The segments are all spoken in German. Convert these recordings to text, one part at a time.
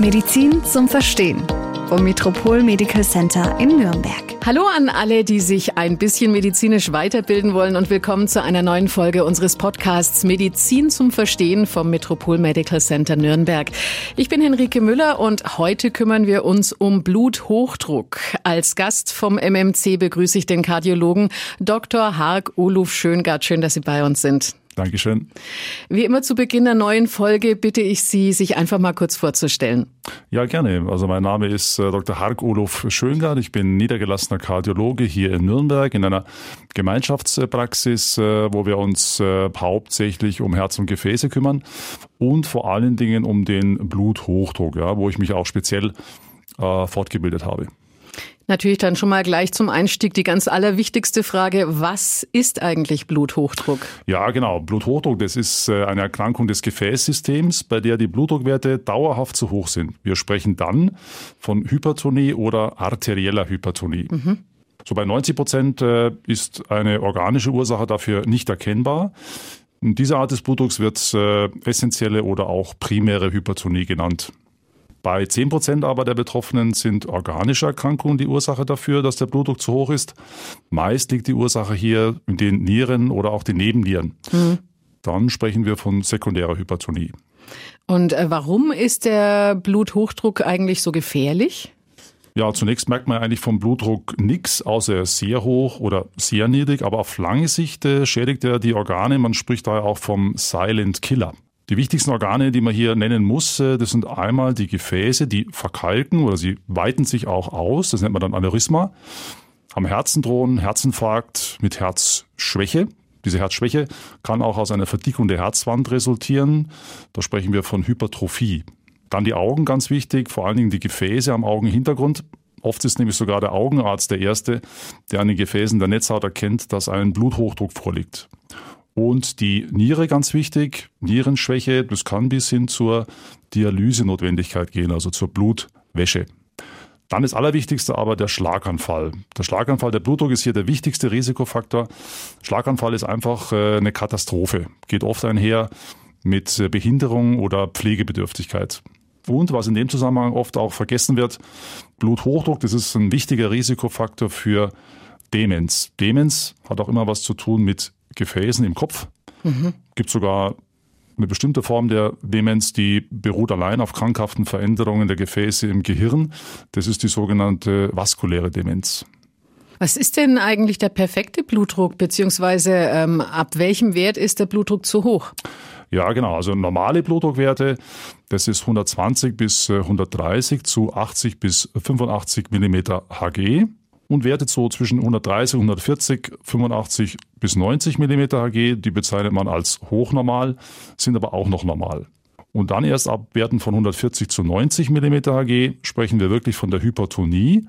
Medizin zum Verstehen vom Metropol Medical Center in Nürnberg. Hallo an alle, die sich ein bisschen medizinisch weiterbilden wollen und willkommen zu einer neuen Folge unseres Podcasts Medizin zum Verstehen vom Metropol Medical Center Nürnberg. Ich bin Henrike Müller und heute kümmern wir uns um Bluthochdruck. Als Gast vom MMC begrüße ich den Kardiologen Dr. Hark Oluf Schöngart. Schön, dass Sie bei uns sind. Dankeschön. Wie immer zu Beginn der neuen Folge bitte ich Sie, sich einfach mal kurz vorzustellen. Ja, gerne. Also mein Name ist äh, Dr. Hark Olof Schöngard. Ich bin niedergelassener Kardiologe hier in Nürnberg in einer Gemeinschaftspraxis, äh, wo wir uns äh, hauptsächlich um Herz und Gefäße kümmern und vor allen Dingen um den Bluthochdruck, ja, wo ich mich auch speziell fortgebildet habe. Natürlich dann schon mal gleich zum Einstieg die ganz allerwichtigste Frage. Was ist eigentlich Bluthochdruck? Ja, genau. Bluthochdruck, das ist äh, eine Erkrankung des Gefäßsystems, bei der die Blutdruckwerte dauerhaft zu hoch sind. Wir sprechen dann von Hypertonie oder arterieller Hypertonie. Mhm. So bei 90 Prozent äh, ist eine organische Ursache dafür nicht erkennbar. Diese Art des Blutdrucks wird äh, essentielle oder auch primäre Hypertonie genannt. Bei 10 Prozent aber der Betroffenen sind organische Erkrankungen die Ursache dafür, dass der Blutdruck zu hoch ist. Meist liegt die Ursache hier in den Nieren oder auch den Nebennieren. Mhm. Dann sprechen wir von sekundärer Hypertonie. Und äh, warum ist der Bluthochdruck eigentlich so gefährlich? Ja, zunächst merkt man eigentlich vom Blutdruck nichts, außer er sehr hoch oder sehr niedrig, aber auf lange Sicht äh, schädigt er die Organe. Man spricht daher auch vom Silent Killer. Die wichtigsten Organe, die man hier nennen muss, äh, das sind einmal die Gefäße, die verkalken oder sie weiten sich auch aus. Das nennt man dann Aneurysma. Am Herzen drohen Herzinfarkt mit Herzschwäche. Diese Herzschwäche kann auch aus einer Verdickung der Herzwand resultieren. Da sprechen wir von Hypertrophie. Dann die Augen, ganz wichtig, vor allen Dingen die Gefäße am Augenhintergrund. Oft ist nämlich sogar der Augenarzt der Erste, der an den Gefäßen der Netzhaut erkennt, dass ein Bluthochdruck vorliegt. Und die Niere ganz wichtig, Nierenschwäche, das kann bis hin zur Dialysenotwendigkeit gehen, also zur Blutwäsche. Dann das Allerwichtigste aber der Schlaganfall. Der Schlaganfall, der Blutdruck ist hier der wichtigste Risikofaktor. Schlaganfall ist einfach äh, eine Katastrophe, geht oft einher mit äh, Behinderung oder Pflegebedürftigkeit. Und was in dem Zusammenhang oft auch vergessen wird, Bluthochdruck, das ist ein wichtiger Risikofaktor für Demenz. Demenz hat auch immer was zu tun mit Gefäßen im Kopf. Mhm. Gibt sogar eine bestimmte Form der Demenz, die beruht allein auf krankhaften Veränderungen der Gefäße im Gehirn. Das ist die sogenannte vaskuläre Demenz. Was ist denn eigentlich der perfekte Blutdruck, beziehungsweise ähm, ab welchem Wert ist der Blutdruck zu hoch? Ja, genau. Also normale Blutdruckwerte, das ist 120 bis 130 zu 80 bis 85 Millimeter Hg und Werte so zwischen 130, 140, 85 bis 90 mm Hg, die bezeichnet man als hochnormal, sind aber auch noch normal. Und dann erst ab Werten von 140 zu 90 mm Hg sprechen wir wirklich von der Hypertonie.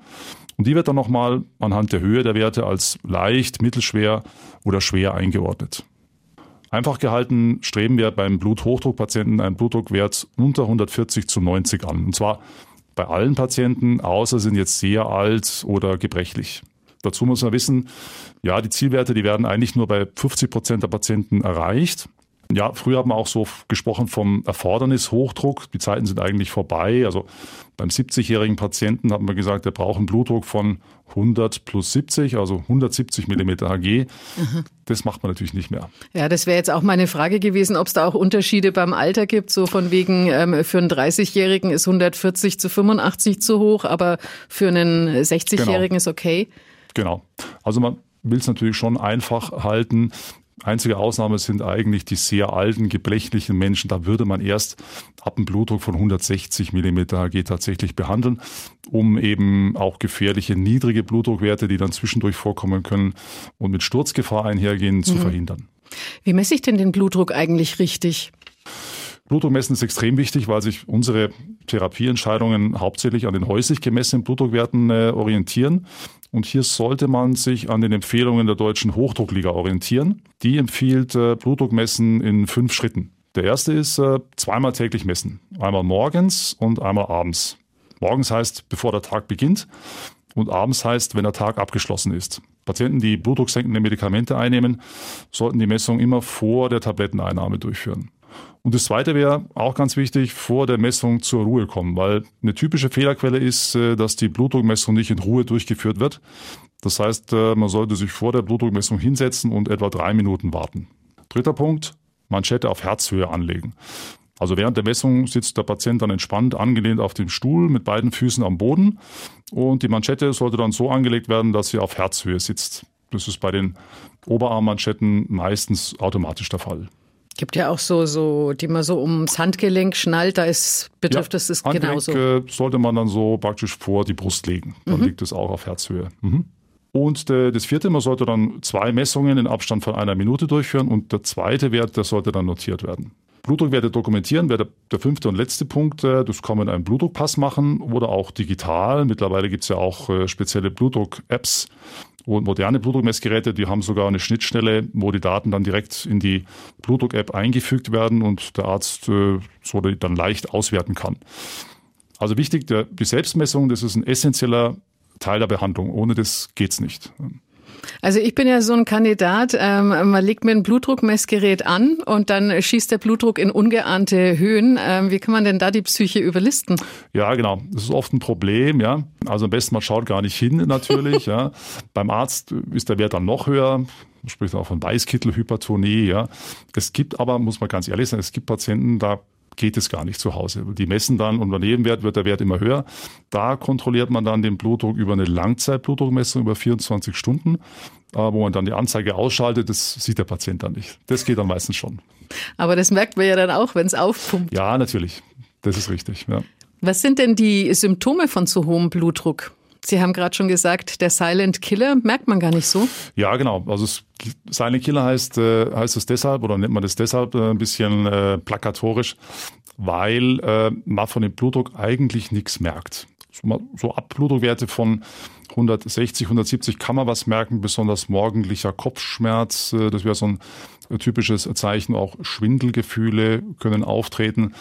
Und die wird dann nochmal anhand der Höhe der Werte als leicht, mittelschwer oder schwer eingeordnet. Einfach gehalten streben wir beim Bluthochdruckpatienten einen Blutdruckwert unter 140 zu 90 an. Und zwar bei allen Patienten, außer sind jetzt sehr alt oder gebrechlich. Dazu muss man wissen, ja, die Zielwerte, die werden eigentlich nur bei 50 Prozent der Patienten erreicht. Ja, früher hat man auch so gesprochen vom Erfordernis-Hochdruck. Die Zeiten sind eigentlich vorbei. Also beim 70-jährigen Patienten hat man gesagt, der braucht einen Blutdruck von 100 plus 70, also 170 Millimeter Hg. Mhm. Das macht man natürlich nicht mehr. Ja, das wäre jetzt auch meine Frage gewesen, ob es da auch Unterschiede beim Alter gibt. So von wegen, ähm, für einen 30-Jährigen ist 140 zu 85 zu hoch, aber für einen 60-Jährigen genau. ist okay. Genau. Also man will es natürlich schon einfach halten. Einzige Ausnahme sind eigentlich die sehr alten, gebrechlichen Menschen. Da würde man erst ab einem Blutdruck von 160 mm Hg tatsächlich behandeln, um eben auch gefährliche niedrige Blutdruckwerte, die dann zwischendurch vorkommen können und mit Sturzgefahr einhergehen, mhm. zu verhindern. Wie messe ich denn den Blutdruck eigentlich richtig? Blutdruck messen ist extrem wichtig, weil sich unsere Therapieentscheidungen hauptsächlich an den häuslich gemessenen Blutdruckwerten äh, orientieren. Und hier sollte man sich an den Empfehlungen der Deutschen Hochdruckliga orientieren. Die empfiehlt äh, Blutdruckmessen in fünf Schritten. Der erste ist äh, zweimal täglich messen. Einmal morgens und einmal abends. Morgens heißt, bevor der Tag beginnt. Und abends heißt, wenn der Tag abgeschlossen ist. Patienten, die blutdrucksenkende Medikamente einnehmen, sollten die Messung immer vor der Tabletteneinnahme durchführen. Und das Zweite wäre auch ganz wichtig, vor der Messung zur Ruhe kommen, weil eine typische Fehlerquelle ist, äh, dass die Blutdruckmessung nicht in Ruhe durchgeführt wird. Das heißt, äh, man sollte sich vor der Blutdruckmessung hinsetzen und etwa drei Minuten warten. Dritter Punkt, Manschette auf Herzhöhe anlegen. Also während der Messung sitzt der Patient dann entspannt angelehnt auf dem Stuhl mit beiden Füßen am Boden und die Manschette sollte dann so angelegt werden, dass sie auf Herzhöhe sitzt. Das ist bei den Oberarmmanschetten meistens automatisch der Fall. Gibt ja auch so, so, die man so ums Handgelenk schnallt, da ist, betrifft ja, das das Handgelenk genauso. Äh, sollte man dann so praktisch vor die Brust legen. Dann mhm. liegt es auch auf Herzhöhe. Mhm. Und äh, das vierte, man sollte dann zwei Messungen in Abstand von einer Minute durchführen und der zweite Wert, der sollte dann notiert werden. Blutdruckwerte dokumentieren wäre der, fünfte und letzte Punkt. Äh, das kann man in einem Blutdruckpass machen oder auch digital. Mittlerweile gibt es ja auch äh, spezielle Blutdruck-Apps, und moderne Blutdruckmessgeräte, die haben sogar eine Schnittstelle, wo die Daten dann direkt in die Blutdruck-App eingefügt werden und der Arzt äh, so dann leicht auswerten kann. Also wichtig, die Selbstmessung, das ist ein essentieller Teil der Behandlung. Ohne das geht's nicht. Also ich bin ja so ein Kandidat, ähm, man legt mir ein Blutdruckmessgerät an und dann schießt der Blutdruck in ungeahnte Höhen. Ähm, wie kann man denn da die Psyche überlisten? Ja, genau. Das ist oft ein Problem, ja. Also am besten man schaut gar nicht hin natürlich, ja. Beim Arzt ist der Wert dann noch höher. Man spricht auch von Weißkittelhypertonie, ja. Es gibt aber, muss man ganz ehrlich sagen, es gibt Patienten, da geht es gar nicht zu Hause. Die messen dann und bei Nebenwert wird der Wert immer höher. Da kontrolliert man dann den Blutdruck über eine Langzeitblutdruckmessung über 24 Stunden, äh, wo man dann die Anzeige ausschaltet. Das sieht der Patient dann nicht. Das geht dann meistens schon. Aber das merkt man ja dann auch, wenn es aufpumpt. Ja, natürlich. Das ist richtig. Ja. Was sind denn die Symptome von zu hohem Blutdruck? Sie haben gerade schon gesagt, der Silent Killer merkt man gar nicht so. Ja, genau. Also Silent Killer heißt, äh, heißt es deshalb oder nennt man das deshalb äh, ein bisschen äh, plakatorisch, weil äh, man von dem Blutdruck eigentlich nichts merkt. So, so ab Blutdruckwerte von 160, 170 kann man was merken, besonders morgendlicher Kopfschmerz. Äh, das wäre so ein typisches Zeichen. Auch Schwindelgefühle können auftreten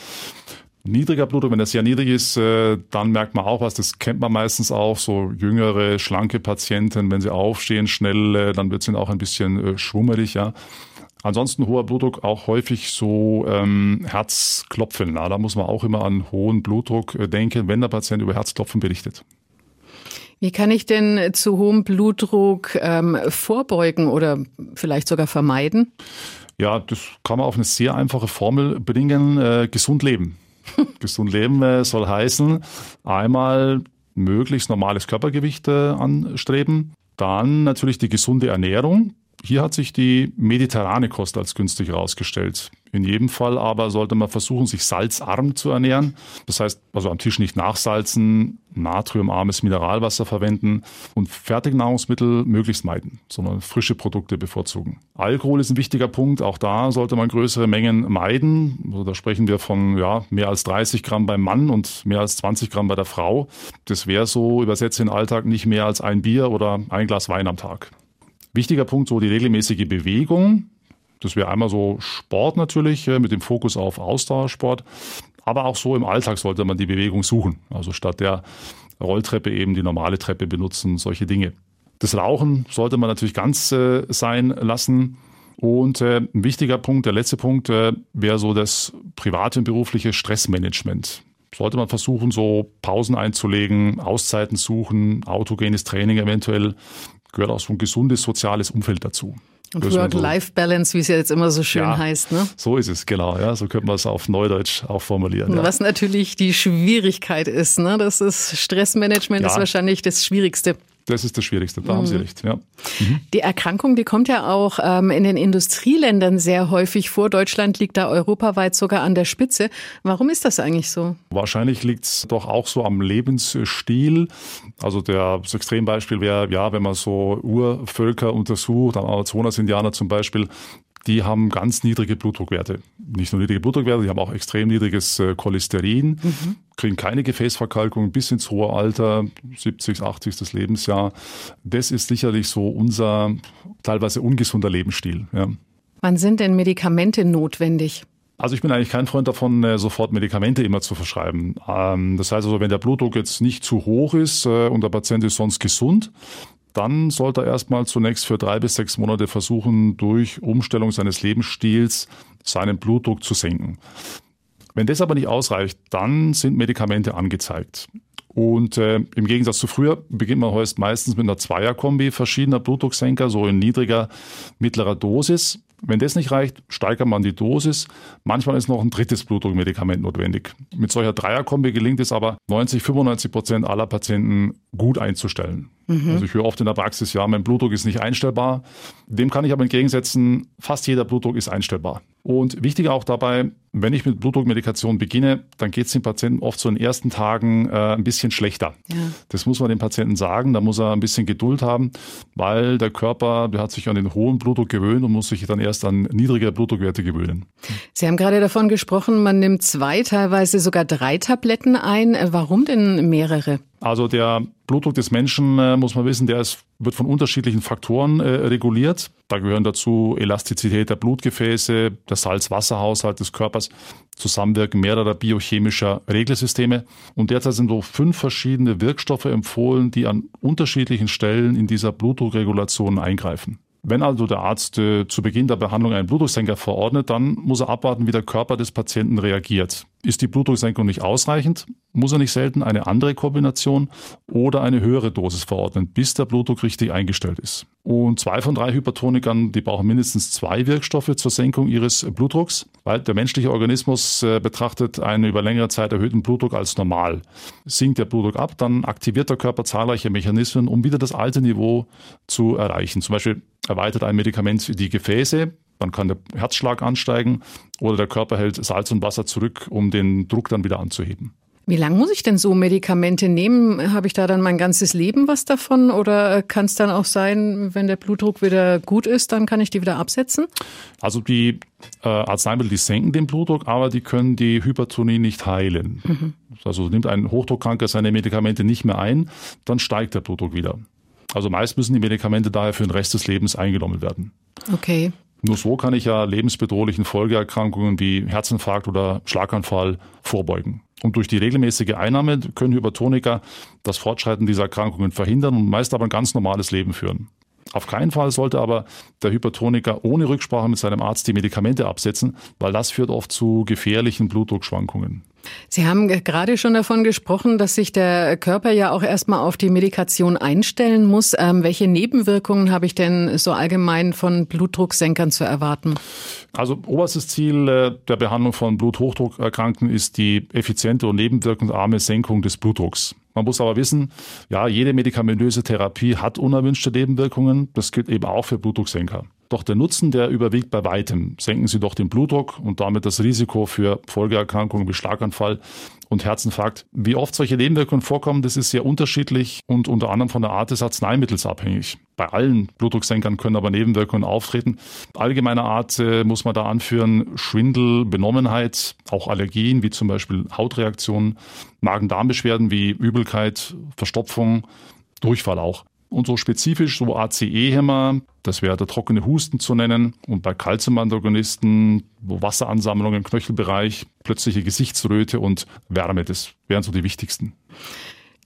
niedriger Blutdruck, wenn er sehr niedrig ist, äh, dann merkt man auch was. Das kennt man meistens auch. So jüngere, schlanke Patienten, wenn sie aufstehen schnell, äh, dann wird es ihnen auch ein bisschen äh, schwummelig, ja. Ansonsten hoher Blutdruck auch häufig so ähm, Herzklopfen. Na, da muss man auch immer an hohen Blutdruck denken, wenn der Patient über Herzklopfen berichtet. Wie kann ich denn zu hohem Blutdruck ähm, vorbeugen oder vielleicht sogar vermeiden? Ja, das kann man auf eine sehr einfache Formel bringen. Äh, gesund leben. Gesund leben äh, soll heißen, einmal möglichst normales Körpergewicht äh, anstreben, dann natürlich die gesunde Ernährung. Hier hat sich die mediterrane Kost als günstig herausgestellt. In jedem Fall aber sollte man versuchen, sich salzarm zu ernähren. Das heißt, also am Tisch nicht nachsalzen, natriumarmes Mineralwasser verwenden und Fertignahrungsmittel möglichst meiden, sondern frische Produkte bevorzugen. Alkohol ist ein wichtiger Punkt. Auch da sollte man größere Mengen meiden. Also da sprechen wir von ja, mehr als 30 Gramm beim Mann und mehr als 20 Gramm bei der Frau. Das wäre so übersetzt in den Alltag nicht mehr als ein Bier oder ein Glas Wein am Tag. Wichtiger Punkt, so die regelmäßige Bewegung. Das wäre einmal so Sport natürlich mit dem Fokus auf Ausdauersport. Aber auch so im Alltag sollte man die Bewegung suchen. Also statt der Rolltreppe eben die normale Treppe benutzen, solche Dinge. Das Rauchen sollte man natürlich ganz äh, sein lassen. Und äh, ein wichtiger Punkt, der letzte Punkt, äh, wäre so das private und berufliche Stressmanagement. Sollte man versuchen, so Pausen einzulegen, Auszeiten suchen, autogenes Training eventuell, gehört auch so ein gesundes soziales Umfeld dazu. Work-Life-Balance, wie es ja jetzt immer so schön ja, heißt. Ne? So ist es, genau. Ja, so könnte man es auf Neudeutsch auch formulieren. Ja. Was natürlich die Schwierigkeit ist. Ne? Das ist Stressmanagement ja. ist wahrscheinlich das Schwierigste. Das ist das Schwierigste, da mhm. haben Sie mhm. recht. Ja. Mhm. Die Erkrankung, die kommt ja auch ähm, in den Industrieländern sehr häufig vor. Deutschland liegt da europaweit sogar an der Spitze. Warum ist das eigentlich so? Wahrscheinlich liegt es doch auch so am Lebensstil. Also der, das Extrembeispiel wäre, ja, wenn man so Urvölker untersucht, Amazonas-Indianer zum Beispiel, die haben ganz niedrige Blutdruckwerte. Nicht nur niedrige Blutdruckwerte, die haben auch extrem niedriges äh, Cholesterin, mhm. kriegen keine Gefäßverkalkung bis ins hohe Alter, 70, 80. Lebensjahr. Das ist sicherlich so unser teilweise ungesunder Lebensstil. Ja. Wann sind denn Medikamente notwendig? Also ich bin eigentlich kein Freund davon, äh, sofort Medikamente immer zu verschreiben. Ähm, das heißt also, wenn der Blutdruck jetzt nicht zu hoch ist äh, und der Patient ist sonst gesund, dann sollte er erstmal zunächst für drei bis sechs Monate versuchen, durch Umstellung seines Lebensstils seinen Blutdruck zu senken. Wenn das aber nicht ausreicht, dann sind Medikamente angezeigt. Und äh, im Gegensatz zu früher beginnt man heute meistens mit einer Zweierkombi verschiedener Blutdrucksenker, so in niedriger, mittlerer Dosis. Wenn das nicht reicht, steigert man die Dosis. Manchmal ist noch ein drittes Blutdruckmedikament notwendig. Mit solcher Dreierkombi gelingt es aber 90, 95 Prozent aller Patienten gut einzustellen. Mhm. Also ich höre oft in der Praxis, ja, mein Blutdruck ist nicht einstellbar. Dem kann ich aber entgegensetzen, fast jeder Blutdruck ist einstellbar. Und wichtig auch dabei, wenn ich mit Blutdruckmedikation beginne, dann geht es dem Patienten oft so in den ersten Tagen äh, ein bisschen schlechter. Ja. Das muss man dem Patienten sagen, da muss er ein bisschen Geduld haben, weil der Körper, der hat sich an den hohen Blutdruck gewöhnt und muss sich dann erst an niedrige Blutdruckwerte gewöhnen. Sie haben gerade davon gesprochen, man nimmt zwei, teilweise sogar drei Tabletten ein. Warum denn mehrere? Also der Blutdruck des Menschen, äh, muss man wissen, der ist, wird von unterschiedlichen Faktoren äh, reguliert. Da gehören dazu Elastizität der Blutgefäße, der Salz-Wasser-Haushalt des Körpers, Zusammenwirken mehrerer biochemischer Regelsysteme. Und derzeit sind so fünf verschiedene Wirkstoffe empfohlen, die an unterschiedlichen Stellen in dieser Blutdruckregulation eingreifen. Wenn also der Arzt äh, zu Beginn der Behandlung einen Blutdrucksenker verordnet, dann muss er abwarten, wie der Körper des Patienten reagiert. Ist die Blutdrucksenkung nicht ausreichend, muss er nicht selten eine andere Kombination oder eine höhere Dosis verordnen, bis der Blutdruck richtig eingestellt ist. Und zwei von drei Hypertonikern, die brauchen mindestens zwei Wirkstoffe zur Senkung ihres Blutdrucks, weil der menschliche Organismus äh, betrachtet einen über längere Zeit erhöhten Blutdruck als normal. Sinkt der Blutdruck ab, dann aktiviert der Körper zahlreiche Mechanismen, um wieder das alte Niveau zu erreichen. Zum Beispiel erweitert ein Medikament die Gefäße, dann kann der Herzschlag ansteigen oder der Körper hält Salz und Wasser zurück, um den Druck dann wieder anzuheben. Wie lange muss ich denn so Medikamente nehmen? Habe ich da dann mein ganzes Leben was davon? Oder kann es dann auch sein, wenn der Blutdruck wieder gut ist, dann kann ich die wieder absetzen? Also die äh, Arzneimittel, die senken den Blutdruck, aber die können die Hypertonie nicht heilen. Mhm. Also nimmt ein Hochdruckkranker seine Medikamente nicht mehr ein, dann steigt der Blutdruck wieder. Also meist müssen die Medikamente daher für den Rest des Lebens eingenommen werden. Okay. Nur so kann ich ja lebensbedrohlichen Folgeerkrankungen wie Herzinfarkt oder Schlaganfall vorbeugen. Und durch die regelmäßige Einnahme können Hypertoniker das Fortschreiten dieser Erkrankungen verhindern und meist aber ein ganz normales Leben führen. Auf keinen Fall sollte aber der Hypertoniker ohne Rücksprache mit seinem Arzt die Medikamente absetzen, weil das führt oft zu gefährlichen Blutdruckschwankungen. Sie haben gerade schon davon gesprochen, dass sich der Körper ja auch erstmal auf die Medikation einstellen muss. Ähm, welche Nebenwirkungen habe ich denn so allgemein von Blutdrucksenkern zu erwarten? Also oberstes Ziel äh, der Behandlung von Bluthochdruckerkrankten ist die effiziente und nebenwirkungsarme Senkung des Blutdrucks. Man muss aber wissen, ja, jede medikamentöse Therapie hat unerwünschte Nebenwirkungen. Das gilt eben auch für Blutdrucksenker. Doch der Nutzen, der überwiegt bei weitem. Senken Sie doch den Blutdruck und damit das Risiko für Folgeerkrankungen wie Schlaganfall und Herzinfarkt. Wie oft solche Nebenwirkungen vorkommen, das ist sehr unterschiedlich und unter anderem von der Art des Arzneimittels abhängig. Bei allen Blutdrucksenkern können aber Nebenwirkungen auftreten. Allgemeiner Art äh, muss man da anführen Schwindel, Benommenheit, auch Allergien wie zum Beispiel Hautreaktionen, Magen-Darm-Beschwerden wie Übelkeit, Verstopfung, Durchfall auch. Und so spezifisch so ACE-Hämmer, das wäre der trockene Husten zu nennen. Und bei Calciumantagonisten, wo Wasseransammlung im Knöchelbereich, plötzliche Gesichtsröte und Wärme, das wären so die wichtigsten.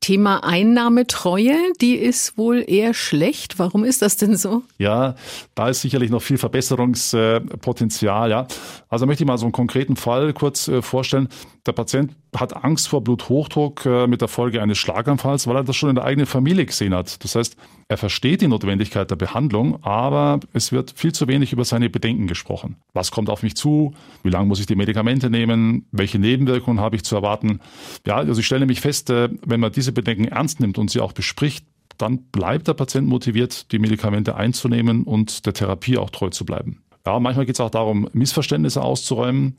Thema Einnahmetreue, die ist wohl eher schlecht. Warum ist das denn so? Ja, da ist sicherlich noch viel Verbesserungspotenzial. Ja. Also möchte ich mal so einen konkreten Fall kurz äh, vorstellen. Der Patient hat Angst vor Bluthochdruck äh, mit der Folge eines Schlaganfalls, weil er das schon in der eigenen Familie gesehen hat. Das heißt, er versteht die Notwendigkeit der Behandlung, aber es wird viel zu wenig über seine Bedenken gesprochen. Was kommt auf mich zu? Wie lange muss ich die Medikamente nehmen? Welche Nebenwirkungen habe ich zu erwarten? Ja, also ich stelle nämlich fest, äh, wenn man diese Bedenken ernst nimmt und sie auch bespricht, dann bleibt der Patient motiviert, die Medikamente einzunehmen und der Therapie auch treu zu bleiben. Ja, manchmal geht es auch darum, Missverständnisse auszuräumen.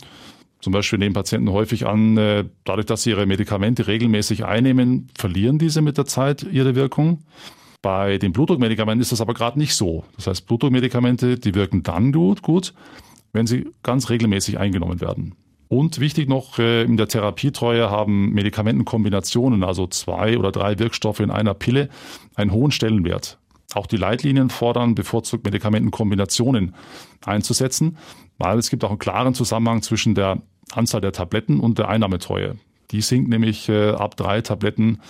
Zum Beispiel nehmen Patienten häufig an, äh, dadurch, dass sie ihre Medikamente regelmäßig einnehmen, verlieren diese mit der Zeit ihre Wirkung. Bei den Blutdruckmedikamenten ist das aber gerade nicht so. Das heißt, Blutdruckmedikamente, die wirken dann gut, gut, wenn sie ganz regelmäßig eingenommen werden. Und wichtig noch, äh, in der Therapietreue haben Medikamentenkombinationen, also zwei oder drei Wirkstoffe in einer Pille, einen hohen Stellenwert. Auch die Leitlinien fordern, bevorzugt Medikamentenkombinationen einzusetzen, weil es gibt auch einen klaren Zusammenhang zwischen der Anzahl der Tabletten und der Einnahmetreue. Die sinkt nämlich äh, ab drei Tabletten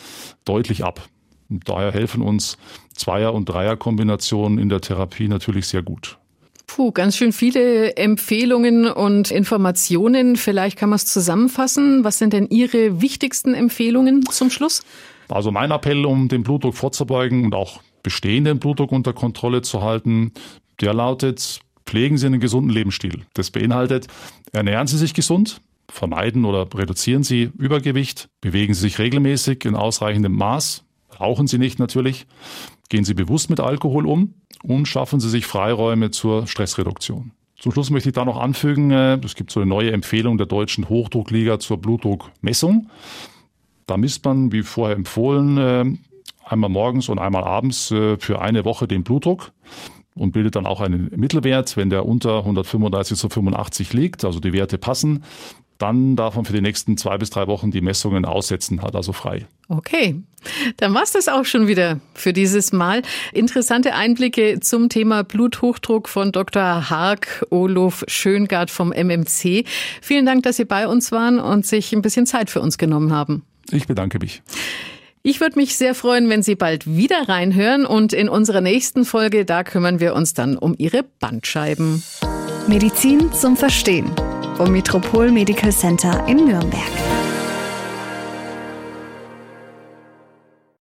deutlich ab. Daher helfen uns Zweier- und Dreierkombinationen in der Therapie natürlich sehr gut. Puh, ganz schön viele Empfehlungen und Informationen. Vielleicht kann man es zusammenfassen. Was sind denn Ihre wichtigsten Empfehlungen zum Schluss? Also mein Appell, um den Blutdruck vorzubeugen und auch bestehenden Blutdruck unter Kontrolle zu halten, der lautet, pflegen Sie einen gesunden Lebensstil. Das beinhaltet, ernähren Sie sich gesund, vermeiden oder reduzieren Sie Übergewicht, bewegen Sie sich regelmäßig in ausreichendem Maß, rauchen Sie nicht natürlich, gehen Sie bewusst mit Alkohol um und schaffen Sie sich Freiräume zur Stressreduktion. Zum Schluss möchte ich da noch anfügen, äh, es gibt so eine neue Empfehlung der Deutschen Hochdruckliga zur Blutdruckmessung. Da misst man, wie vorher empfohlen, äh, einmal morgens und einmal abends äh, für eine Woche den Blutdruck und bildet dann auch einen Mittelwert. Wenn der unter 135 zu 85 liegt, also die Werte passen, dann darf man für die nächsten zwei bis drei Wochen die Messungen aussetzen, hat also frei. Okay, dann war's das auch schon wieder für dieses Mal. Interessante Einblicke zum Thema Bluthochdruck von Dr. Haag Olof Schöngard vom MMC. Vielen Dank, dass Sie bei uns waren und sich ein bisschen Zeit für uns genommen haben. Ich bedanke mich. Ich würde mich sehr freuen, wenn Sie bald wieder reinhören und in unserer nächsten Folge, da kümmern wir uns dann um Ihre Bandscheiben. Medizin zum Verstehen vom Metropol Medical Center in Nürnberg.